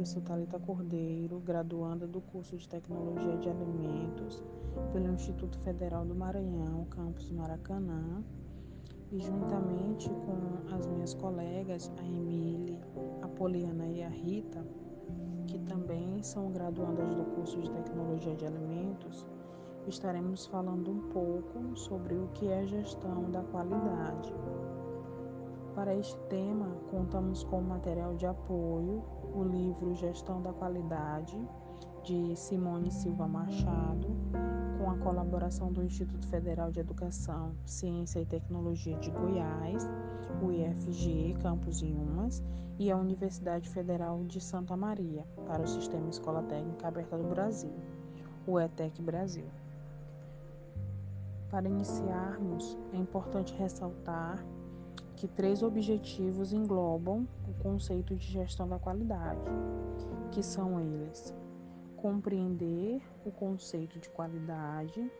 eu sou Talita Cordeiro, graduanda do curso de Tecnologia de Alimentos pelo Instituto Federal do Maranhão, campus Maracanã, e juntamente com as minhas colegas, a Emile, a Poliana e a Rita, que também são graduandas do curso de Tecnologia de Alimentos, estaremos falando um pouco sobre o que é gestão da qualidade. Para este tema, contamos com material de apoio, o livro Gestão da Qualidade, de Simone Silva Machado, com a colaboração do Instituto Federal de Educação, Ciência e Tecnologia de Goiás, o IFG, Campus Inhumas, e a Universidade Federal de Santa Maria, para o Sistema Escola Técnica Aberta do Brasil, o ETEC Brasil. Para iniciarmos, é importante ressaltar que três objetivos englobam o conceito de gestão da qualidade, que são eles: compreender o conceito de qualidade,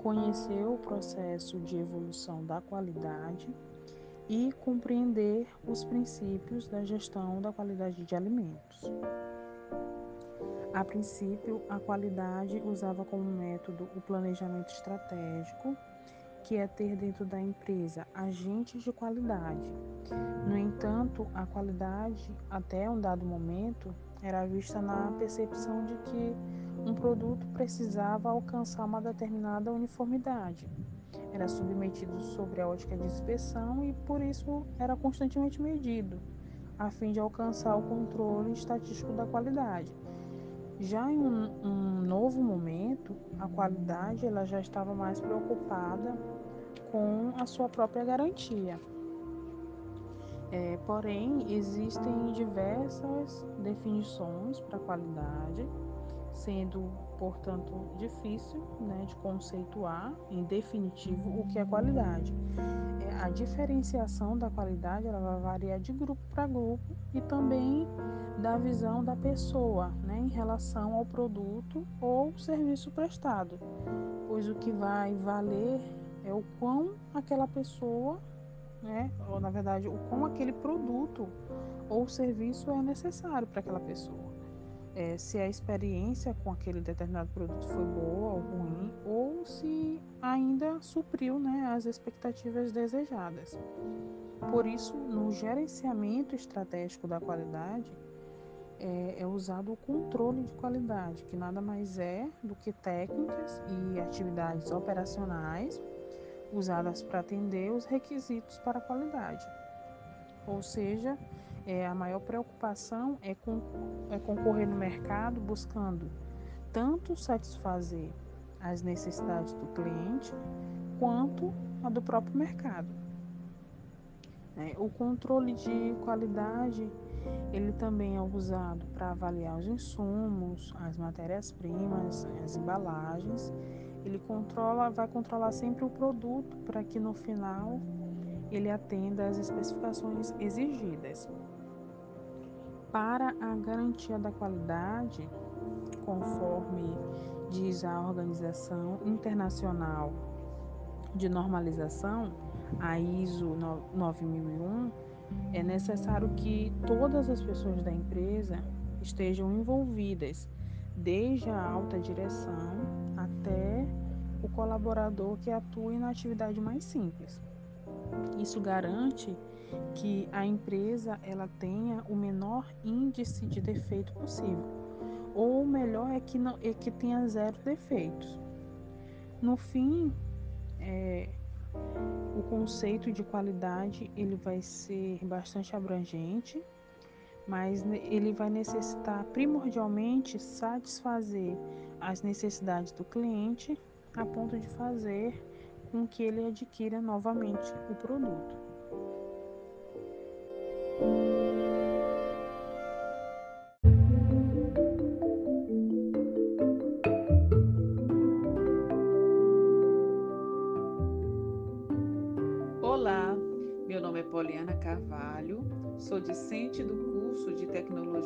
conhecer o processo de evolução da qualidade e compreender os princípios da gestão da qualidade de alimentos. A princípio, a qualidade usava como método o planejamento estratégico que é ter dentro da empresa agentes de qualidade. No entanto, a qualidade, até um dado momento, era vista na percepção de que um produto precisava alcançar uma determinada uniformidade. Era submetido sobre a ótica de inspeção e, por isso, era constantemente medido, a fim de alcançar o controle estatístico da qualidade. Já em um, um novo momento, a qualidade ela já estava mais preocupada com a sua própria garantia. É, porém, existem diversas definições para qualidade, sendo, portanto, difícil né, de conceituar em definitivo o que é qualidade. É, a diferenciação da qualidade ela vai variar de grupo para grupo e também da visão da pessoa né, em relação ao produto ou serviço prestado, pois o que vai valer é o quão aquela pessoa, né, ou na verdade, o quão aquele produto ou serviço é necessário para aquela pessoa. É, se a experiência com aquele determinado produto foi boa ou ruim, ou se ainda supriu né, as expectativas desejadas. Por isso, no gerenciamento estratégico da qualidade, é, é, usado o controle de qualidade, que nada mais é do que técnicas e atividades operacionais usadas para atender os requisitos para a qualidade. Ou seja, é, a maior preocupação é, com, é concorrer no mercado buscando tanto satisfazer as necessidades do cliente quanto a do próprio mercado. É, o controle de qualidade ele também é usado para avaliar os insumos, as matérias-primas, as embalagens ele controla, vai controlar sempre o produto para que no final ele atenda às especificações exigidas. Para a garantia da qualidade, conforme diz a Organização Internacional de Normalização, a ISO 9001, é necessário que todas as pessoas da empresa estejam envolvidas, desde a alta direção até o colaborador que atue na atividade mais simples. Isso garante que a empresa ela tenha o menor índice de defeito possível, ou melhor é que, não, é que tenha zero defeitos. No fim, é, o conceito de qualidade ele vai ser bastante abrangente, mas ele vai necessitar primordialmente satisfazer as necessidades do cliente a ponto de fazer com que ele adquira novamente o produto.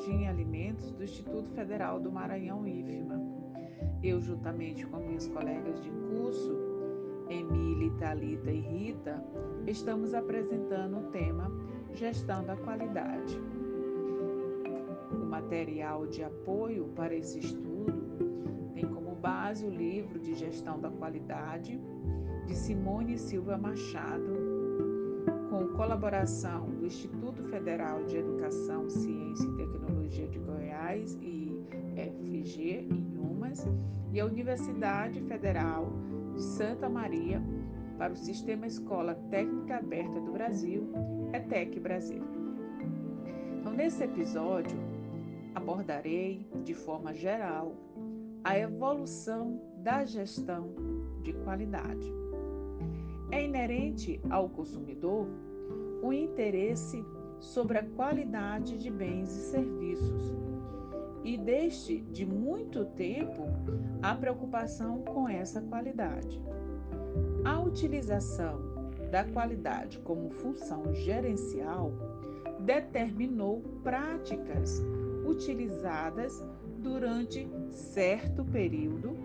Tecnologia em Alimentos do Instituto Federal do Maranhão IFMA. Eu, juntamente com minhas colegas de curso, Emília, Talita e Rita, estamos apresentando o tema Gestão da Qualidade. O material de apoio para esse estudo tem como base o livro de Gestão da Qualidade de Simone Silva Machado, com colaboração do Instituto Federal de Educação, Ciência e Tecnologia de Goiás e FG em Umas, e a Universidade Federal de Santa Maria para o Sistema Escola Técnica Aberta do Brasil, ETEC Brasil. Então, nesse episódio, abordarei de forma geral a evolução da gestão de qualidade. É inerente ao consumidor o interesse sobre a qualidade de bens e serviços, e desde de muito tempo a preocupação com essa qualidade. A utilização da qualidade como função gerencial determinou práticas utilizadas durante certo período,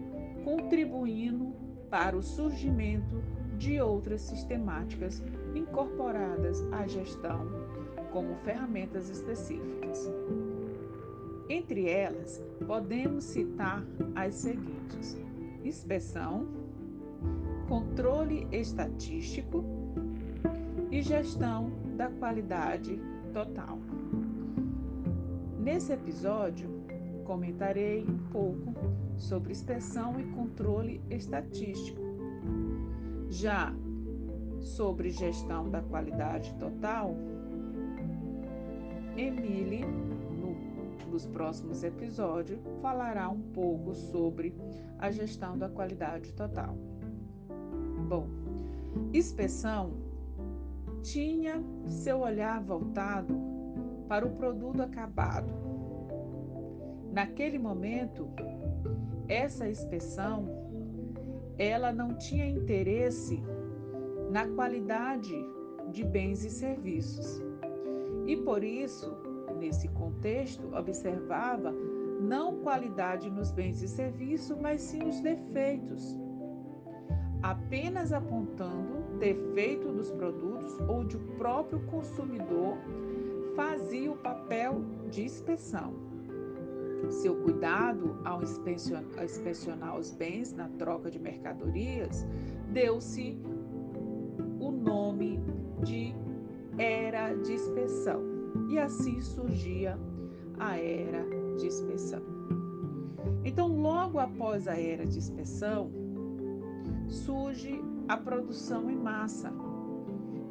contribuindo para o surgimento de outras sistemáticas incorporadas à gestão como ferramentas específicas. Entre elas, podemos citar as seguintes: inspeção, controle estatístico e gestão da qualidade total. Nesse episódio, comentarei um pouco sobre inspeção e controle estatístico. Já sobre gestão da qualidade total, Emily, no, nos próximos episódios, falará um pouco sobre a gestão da qualidade total. Bom, inspeção tinha seu olhar voltado para o produto acabado. Naquele momento, essa inspeção ela não tinha interesse na qualidade de bens e serviços. E por isso, nesse contexto, observava não qualidade nos bens e serviços, mas sim os defeitos apenas apontando defeito dos produtos onde o próprio consumidor fazia o papel de inspeção. Seu cuidado ao inspecionar os bens na troca de mercadorias deu-se o nome de era de inspeção e assim surgia a era de inspeção. Então, logo após a era de inspeção, surge a produção em massa,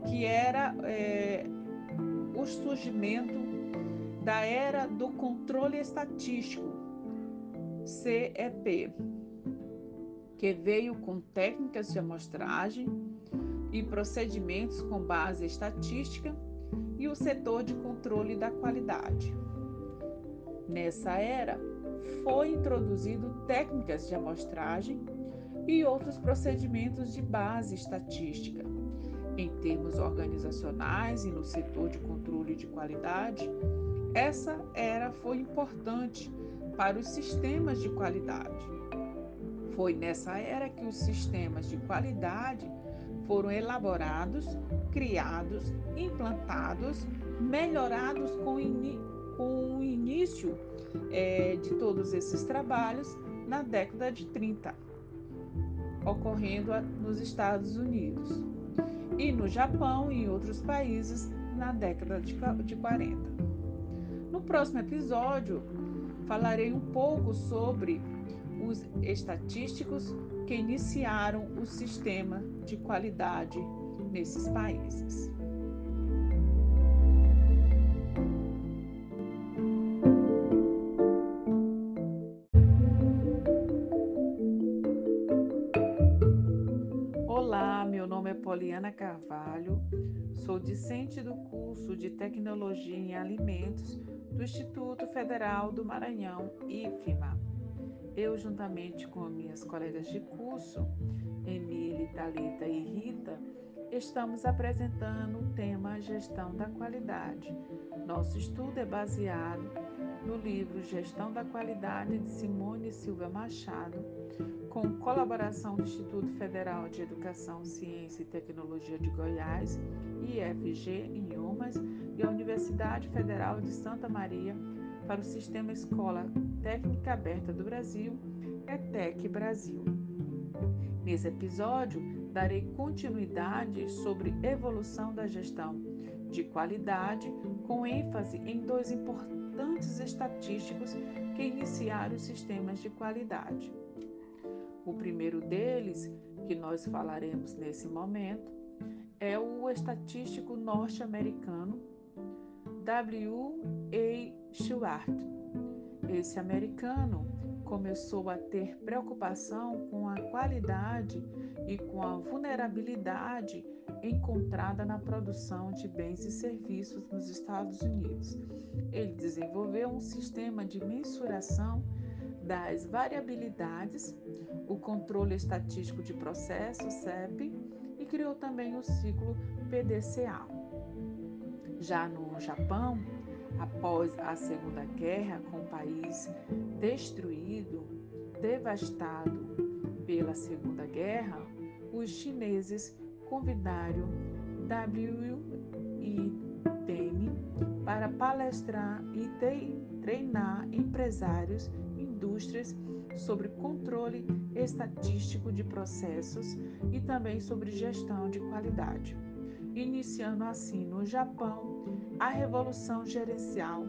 que era é, o surgimento da era do controle estatístico, CEP, que veio com técnicas de amostragem e procedimentos com base estatística e o setor de controle da qualidade. Nessa era, foi introduzido técnicas de amostragem e outros procedimentos de base estatística. Em termos organizacionais e no setor de controle de qualidade, essa era foi importante para os sistemas de qualidade. Foi nessa era que os sistemas de qualidade foram elaborados, criados, implantados, melhorados com, com o início é, de todos esses trabalhos na década de 30 ocorrendo nos Estados Unidos e no Japão e em outros países na década de 40. No próximo episódio, falarei um pouco sobre os estatísticos que iniciaram o sistema de qualidade nesses países. Curso de Tecnologia em Alimentos do Instituto Federal do Maranhão, IFMA. Eu, juntamente com minhas colegas de curso, Emília, Talita e Rita, estamos apresentando o tema Gestão da Qualidade. Nosso estudo é baseado no livro Gestão da Qualidade de Simone Silva Machado, com colaboração do Instituto Federal de Educação, Ciência e Tecnologia de Goiás, IFG, em Umas, e a Universidade Federal de Santa Maria, para o Sistema Escola Técnica Aberta do Brasil, ETEC Brasil. Nesse episódio, darei continuidade sobre evolução da gestão de qualidade, com ênfase em dois importantes estatísticos que iniciaram os sistemas de qualidade. O primeiro deles, que nós falaremos nesse momento, é o estatístico norte-americano W. A. Schwartz. Esse americano começou a ter preocupação com a qualidade e com a vulnerabilidade encontrada na produção de bens e serviços nos Estados Unidos. Ele desenvolveu um sistema de mensuração das variabilidades, o controle estatístico de processos, CEP, e criou também o ciclo PDCA. Já no Japão, após a Segunda Guerra, com o país destruído, devastado pela Segunda Guerra, os chineses convidaram W. Deng para palestrar e treinar empresários indústrias sobre controle estatístico de processos e também sobre gestão de qualidade iniciando assim no Japão a revolução gerencial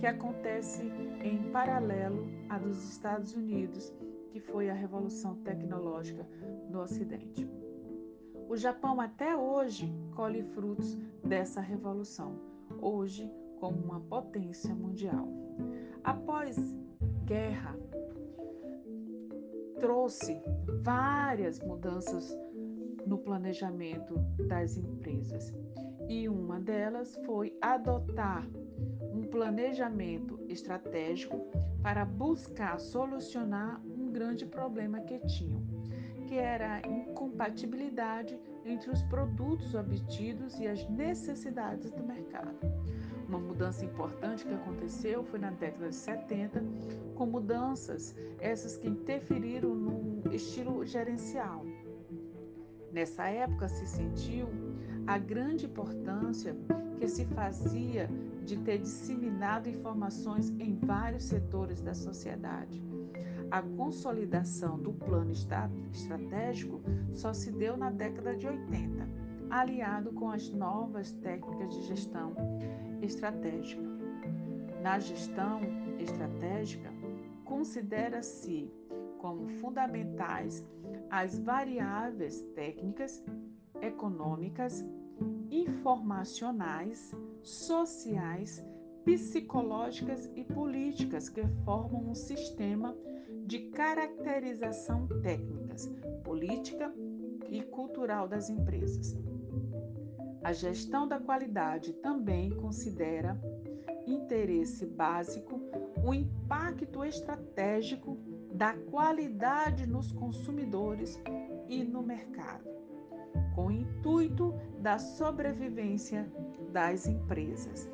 que acontece em paralelo à dos Estados Unidos, que foi a revolução tecnológica no Ocidente. O Japão até hoje colhe frutos dessa revolução, hoje como uma potência mundial. Após guerra, trouxe várias mudanças no planejamento das empresas. E uma delas foi adotar um planejamento estratégico para buscar solucionar um grande problema que tinham, que era a incompatibilidade entre os produtos obtidos e as necessidades do mercado. Uma mudança importante que aconteceu foi na década de 70, com mudanças essas que interferiram no estilo gerencial. Nessa época se sentiu a grande importância que se fazia de ter disseminado informações em vários setores da sociedade. A consolidação do plano estratégico só se deu na década de 80, aliado com as novas técnicas de gestão estratégica. Na gestão estratégica, considera-se como fundamentais as variáveis técnicas, econômicas, informacionais, sociais, psicológicas e políticas que formam um sistema de caracterização técnicas, política e cultural das empresas. A gestão da qualidade também considera interesse básico o impacto estratégico da qualidade nos consumidores e no mercado, com o intuito da sobrevivência das empresas,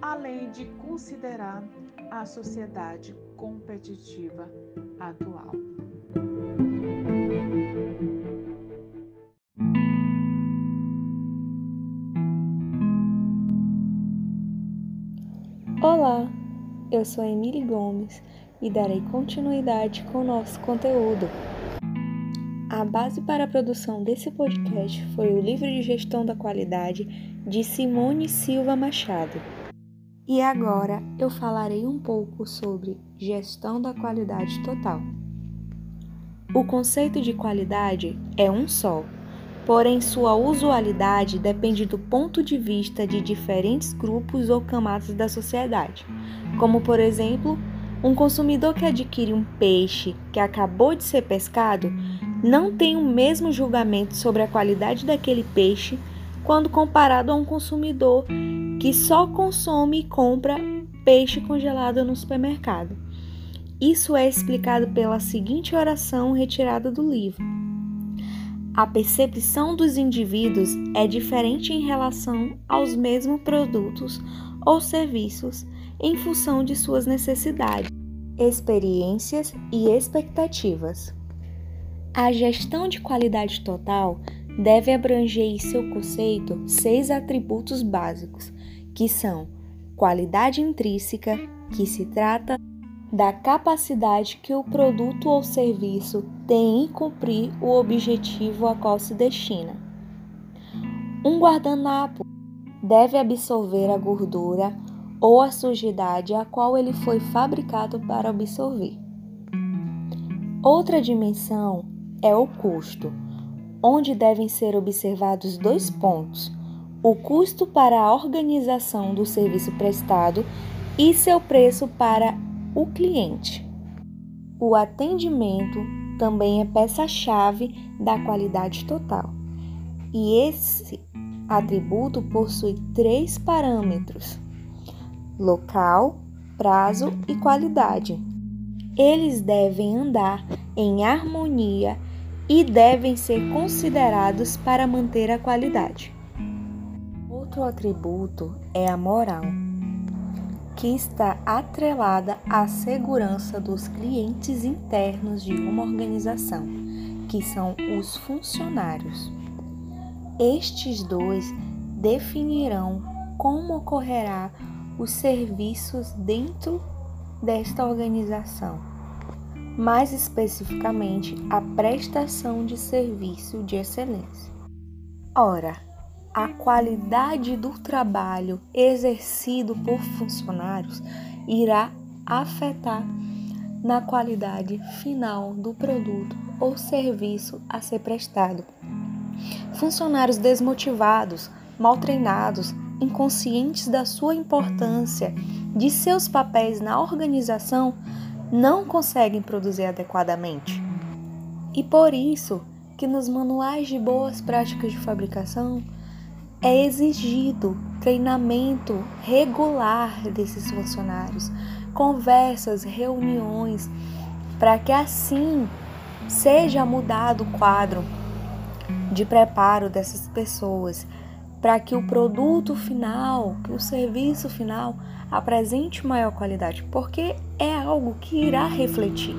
além de considerar a sociedade competitiva atual. Olá, eu sou Emily Gomes e darei continuidade com o nosso conteúdo. A base para a produção desse podcast foi o livro de gestão da qualidade de Simone Silva Machado. E agora eu falarei um pouco sobre gestão da qualidade total. O conceito de qualidade é um só, porém sua usualidade depende do ponto de vista de diferentes grupos ou camadas da sociedade, como por exemplo um consumidor que adquire um peixe que acabou de ser pescado não tem o mesmo julgamento sobre a qualidade daquele peixe quando comparado a um consumidor que só consome e compra peixe congelado no supermercado. Isso é explicado pela seguinte oração retirada do livro. A percepção dos indivíduos é diferente em relação aos mesmos produtos ou serviços em função de suas necessidades, experiências e expectativas. A gestão de qualidade total deve abranger em seu conceito seis atributos básicos, que são Qualidade intrínseca, que se trata da capacidade que o produto ou serviço tem em cumprir o objetivo a qual se destina. Um guardanapo deve absorver a gordura ou a sujidade a qual ele foi fabricado para absorver. Outra dimensão é o custo, onde devem ser observados dois pontos: o custo para a organização do serviço prestado e seu preço para o cliente. O atendimento também é peça-chave da qualidade total. E esse atributo possui três parâmetros: local, prazo e qualidade. Eles devem andar em harmonia e devem ser considerados para manter a qualidade. Outro atributo é a moral, que está atrelada à segurança dos clientes internos de uma organização, que são os funcionários. Estes dois definirão como ocorrerá os serviços dentro desta organização, mais especificamente a prestação de serviço de excelência. Ora, a qualidade do trabalho exercido por funcionários irá afetar na qualidade final do produto ou serviço a ser prestado. Funcionários desmotivados, mal treinados, inconscientes da sua importância, de seus papéis na organização, não conseguem produzir adequadamente. E por isso que nos manuais de boas práticas de fabricação é exigido treinamento regular desses funcionários, conversas, reuniões, para que assim seja mudado o quadro de preparo dessas pessoas para que o produto final, que o serviço final apresente maior qualidade, porque é algo que irá refletir.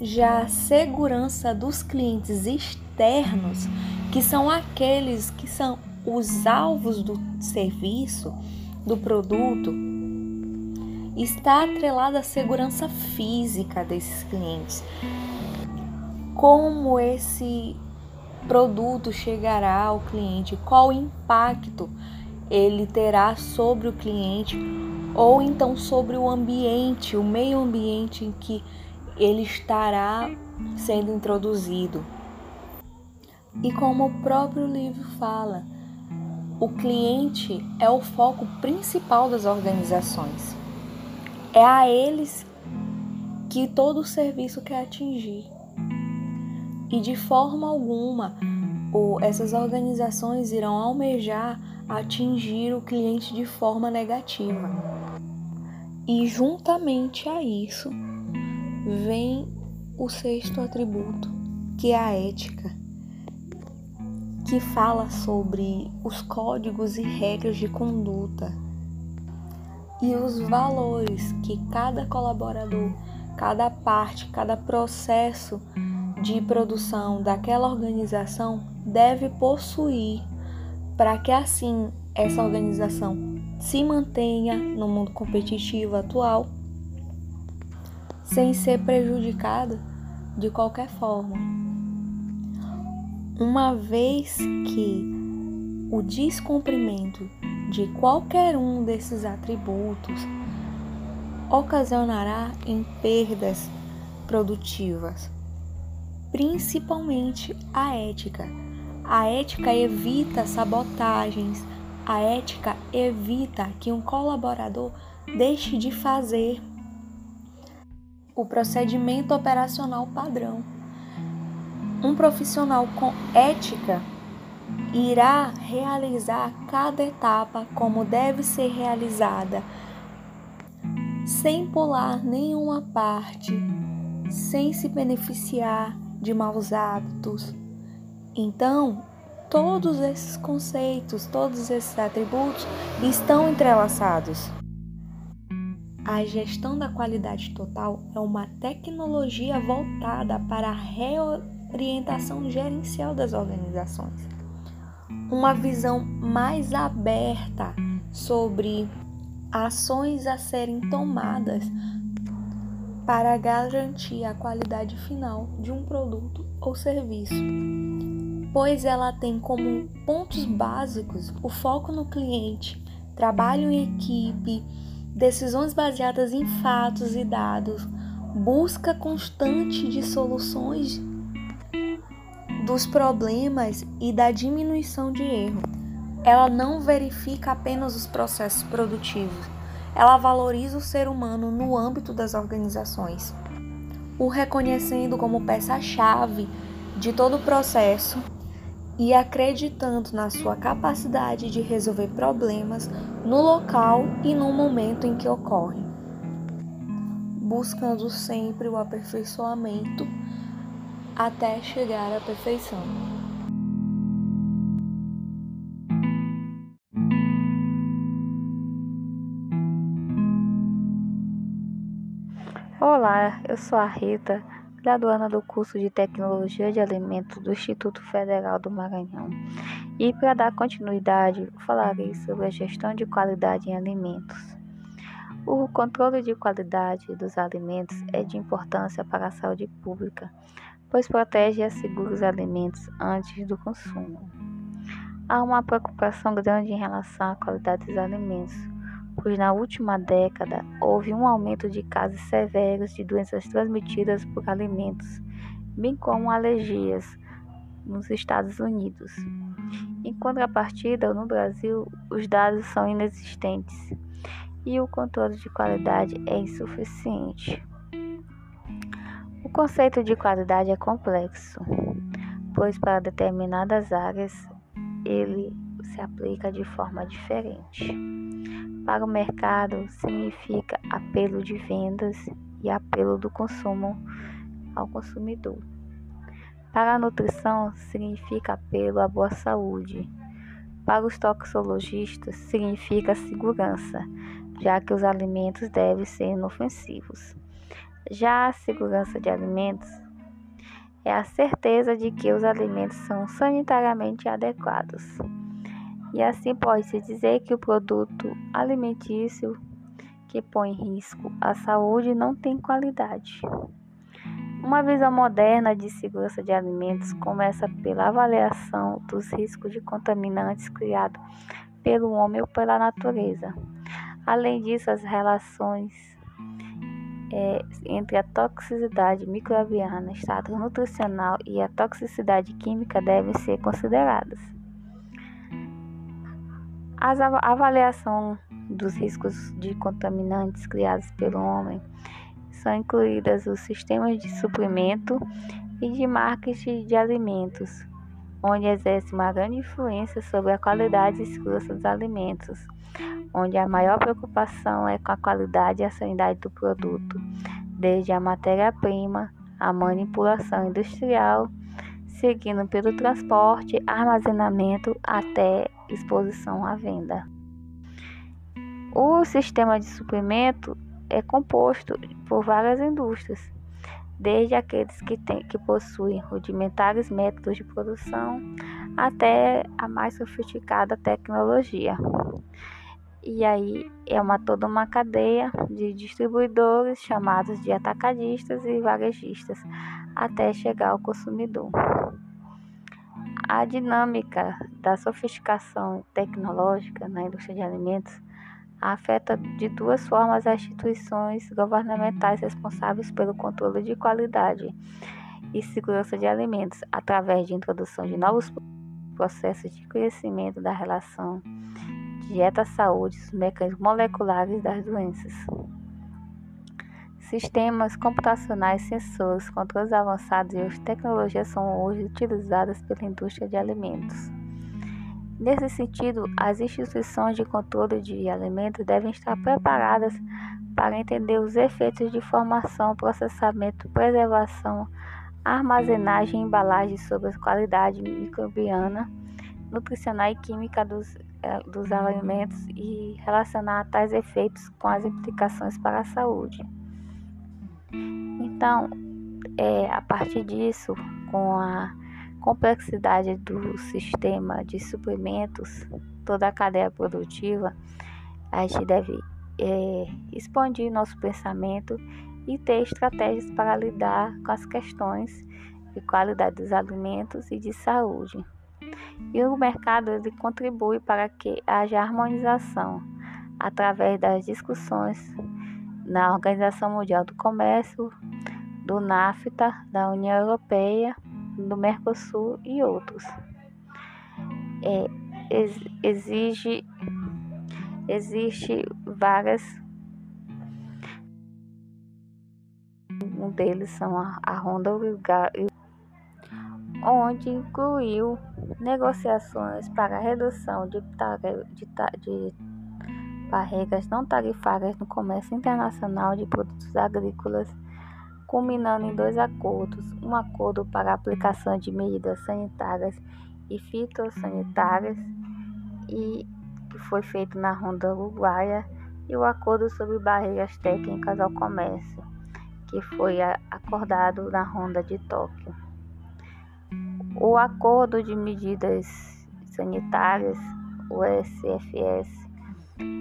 Já a segurança dos clientes externos, que são aqueles que são os alvos do serviço, do produto, está atrelada à segurança física desses clientes. Como esse produto chegará ao cliente, qual impacto ele terá sobre o cliente ou então sobre o ambiente, o meio ambiente em que ele estará sendo introduzido. E como o próprio livro fala, o cliente é o foco principal das organizações. É a eles que todo o serviço quer atingir e de forma alguma essas organizações irão almejar atingir o cliente de forma negativa. E juntamente a isso vem o sexto atributo, que é a ética, que fala sobre os códigos e regras de conduta e os valores que cada colaborador, cada parte, cada processo de produção daquela organização deve possuir para que assim essa organização se mantenha no mundo competitivo atual sem ser prejudicada de qualquer forma. Uma vez que o descumprimento de qualquer um desses atributos ocasionará em perdas produtivas principalmente a ética. A ética evita sabotagens, a ética evita que um colaborador deixe de fazer o procedimento operacional padrão. Um profissional com ética irá realizar cada etapa como deve ser realizada, sem pular nenhuma parte, sem se beneficiar de maus hábitos. Então, todos esses conceitos, todos esses atributos estão entrelaçados. A gestão da qualidade total é uma tecnologia voltada para a reorientação gerencial das organizações. Uma visão mais aberta sobre ações a serem tomadas para garantir a qualidade final de um produto ou serviço, pois ela tem como pontos básicos o foco no cliente, trabalho em equipe, decisões baseadas em fatos e dados, busca constante de soluções dos problemas e da diminuição de erro. Ela não verifica apenas os processos produtivos, ela valoriza o ser humano no âmbito das organizações, o reconhecendo como peça-chave de todo o processo e acreditando na sua capacidade de resolver problemas no local e no momento em que ocorrem, buscando sempre o aperfeiçoamento até chegar à perfeição. Olá, eu sou a Rita, graduanda do curso de Tecnologia de Alimentos do Instituto Federal do Maranhão. E para dar continuidade, falarei sobre a gestão de qualidade em alimentos. O controle de qualidade dos alimentos é de importância para a saúde pública, pois protege e assegura os alimentos antes do consumo. Há uma preocupação grande em relação à qualidade dos alimentos, pois na última década houve um aumento de casos severos de doenças transmitidas por alimentos, bem como alergias, nos Estados Unidos. Em contrapartida, no Brasil, os dados são inexistentes e o controle de qualidade é insuficiente. O conceito de qualidade é complexo, pois para determinadas áreas ele se aplica de forma diferente. Para o mercado, significa apelo de vendas e apelo do consumo ao consumidor. Para a nutrição, significa apelo à boa saúde. Para os toxicologistas, significa segurança, já que os alimentos devem ser inofensivos. Já a segurança de alimentos é a certeza de que os alimentos são sanitariamente adequados e assim pode-se dizer que o produto alimentício que põe em risco a saúde não tem qualidade. Uma visão moderna de segurança de alimentos começa pela avaliação dos riscos de contaminantes criados pelo homem ou pela natureza. Além disso, as relações é, entre a toxicidade microbiana, estado nutricional e a toxicidade química devem ser consideradas. A avaliação dos riscos de contaminantes criados pelo homem são incluídas os sistemas de suprimento e de marketing de alimentos, onde exerce uma grande influência sobre a qualidade e segurança dos alimentos, onde a maior preocupação é com a qualidade e a sanidade do produto, desde a matéria-prima, a manipulação industrial, seguindo pelo transporte, armazenamento até exposição à venda. O sistema de suprimento é composto por várias indústrias, desde aqueles que, tem, que possuem rudimentares métodos de produção até a mais sofisticada tecnologia. E aí é uma, toda uma cadeia de distribuidores chamados de atacadistas e varejistas até chegar ao consumidor. A dinâmica da sofisticação tecnológica na indústria de alimentos afeta de duas formas as instituições governamentais responsáveis pelo controle de qualidade e segurança de alimentos, através de introdução de novos processos de conhecimento da relação dieta-saúde e os mecanismos moleculares das doenças. Sistemas computacionais, sensores, controles avançados e outras tecnologias são hoje utilizadas pela indústria de alimentos. Nesse sentido, as instituições de controle de alimentos devem estar preparadas para entender os efeitos de formação, processamento, preservação, armazenagem e embalagem sobre a qualidade microbiana, nutricional e química dos, dos alimentos e relacionar tais efeitos com as implicações para a saúde. Então, é, a partir disso, com a complexidade do sistema de suprimentos, toda a cadeia produtiva, a gente deve é, expandir nosso pensamento e ter estratégias para lidar com as questões de qualidade dos alimentos e de saúde. E o mercado ele contribui para que haja harmonização através das discussões na Organização Mundial do Comércio, do NAFTA, da União Europeia, do Mercosul e outros. É, ex, exige, existe várias um deles são a, a Honda onde incluiu negociações para a redução de, de, de barreiras não tarifárias no comércio internacional de produtos agrícolas, culminando em dois acordos: um acordo para a aplicação de medidas sanitárias e fitossanitárias, e que foi feito na Ronda Uruguaia, e o acordo sobre barreiras técnicas ao comércio, que foi acordado na Ronda de Tóquio. O Acordo de Medidas Sanitárias, o SFS,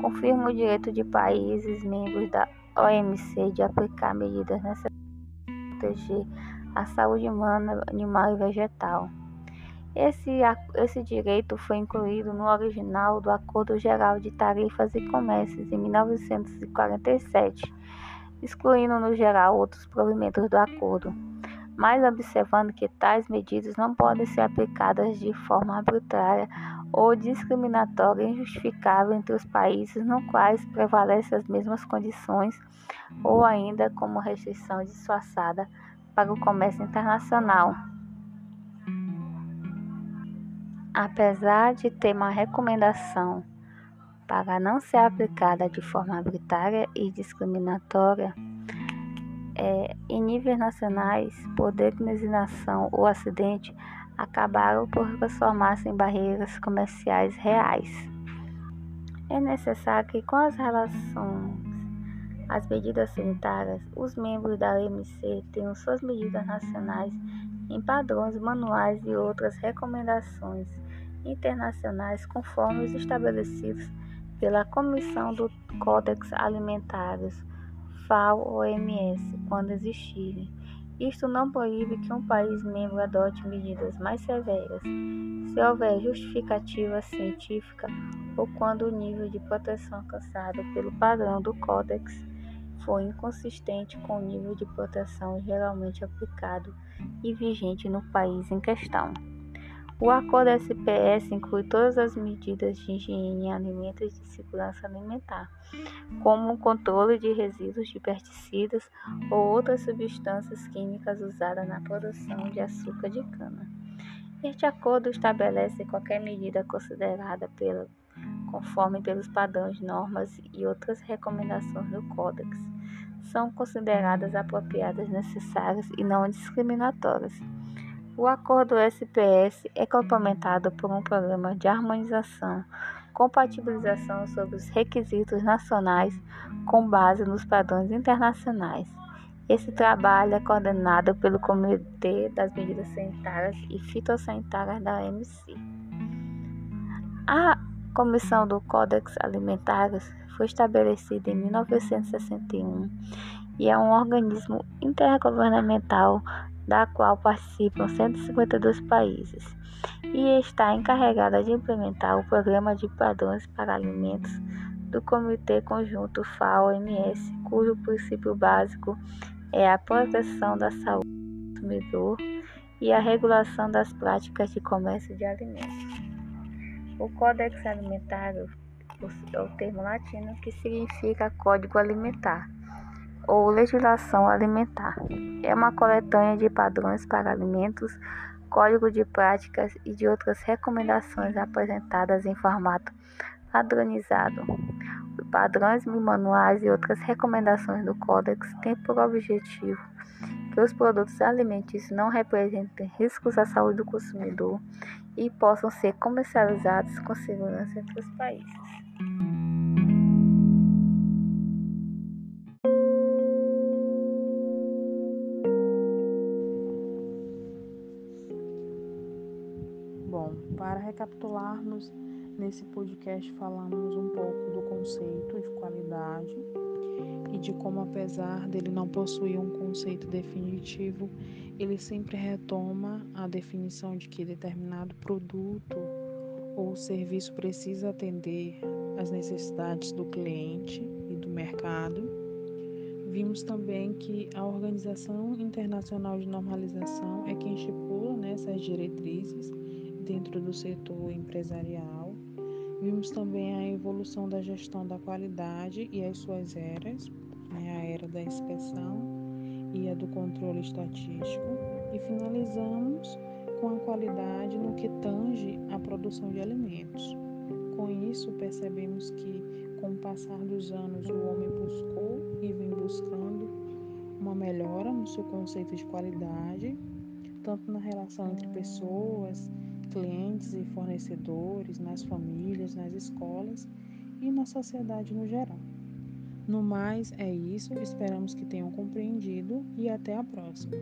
confirma o direito de países membros da OMC de aplicar medidas necessárias para proteger a saúde humana, animal e vegetal. Esse, esse direito foi incluído no original do Acordo Geral de Tarifas e Comércios em 1947, excluindo no geral outros provimentos do acordo mas observando que tais medidas não podem ser aplicadas de forma arbitrária ou discriminatória e injustificável entre os países no quais prevalecem as mesmas condições ou ainda como restrição disfarçada para o comércio internacional. Apesar de ter uma recomendação para não ser aplicada de forma arbitrária e discriminatória, é, em níveis nacionais, poder de legislação ou acidente acabaram por transformar-se em barreiras comerciais reais. É necessário que, com as relações às medidas sanitárias, os membros da OMC tenham suas medidas nacionais em padrões manuais e outras recomendações internacionais conforme os estabelecidos pela Comissão do Códex Alimentares FAO-OMS, quando existirem. Isto não proíbe que um país membro adote medidas mais severas, se houver justificativa científica ou quando o nível de proteção alcançado pelo padrão do Códex for inconsistente com o nível de proteção geralmente aplicado e vigente no país em questão. O acordo SPS inclui todas as medidas de higiene em alimentos de segurança alimentar, como o controle de resíduos de pesticidas ou outras substâncias químicas usadas na produção de açúcar de cana. Este acordo estabelece qualquer medida considerada pela, conforme pelos padrões, normas e outras recomendações do Códex são consideradas apropriadas, necessárias e não discriminatórias. O acordo SPS é complementado por um programa de harmonização, compatibilização sobre os requisitos nacionais com base nos padrões internacionais. Esse trabalho é coordenado pelo Comitê das Medidas Sanitárias e Fitossanitárias da OMC. A Comissão do Códex Alimentares foi estabelecida em 1961 e é um organismo intergovernamental da qual participam 152 países, e está encarregada de implementar o Programa de Padrões para Alimentos do Comitê Conjunto FAO-MS, cujo princípio básico é a proteção da saúde do consumidor e a regulação das práticas de comércio de alimentos. O Códex Alimentário é o termo latino que significa Código Alimentar ou legislação alimentar. É uma coletânea de padrões para alimentos, código de práticas e de outras recomendações apresentadas em formato padronizado. Os padrões manuais e outras recomendações do Códex têm por objetivo que os produtos alimentícios não representem riscos à saúde do consumidor e possam ser comercializados com segurança entre os países. Recapitularmos, nesse podcast falamos um pouco do conceito de qualidade e de como, apesar dele não possuir um conceito definitivo, ele sempre retoma a definição de que determinado produto ou serviço precisa atender às necessidades do cliente e do mercado. Vimos também que a Organização Internacional de Normalização é quem estipula né, essas diretrizes dentro do setor empresarial. Vimos também a evolução da gestão da qualidade e as suas eras, né, a era da inspeção e a do controle estatístico. E finalizamos com a qualidade no que tange à produção de alimentos. Com isso, percebemos que, com o passar dos anos, o homem buscou e vem buscando uma melhora no seu conceito de qualidade, tanto na relação entre pessoas, clientes e fornecedores, nas famílias, nas escolas e na sociedade no geral. No mais, é isso. Esperamos que tenham compreendido e até a próxima.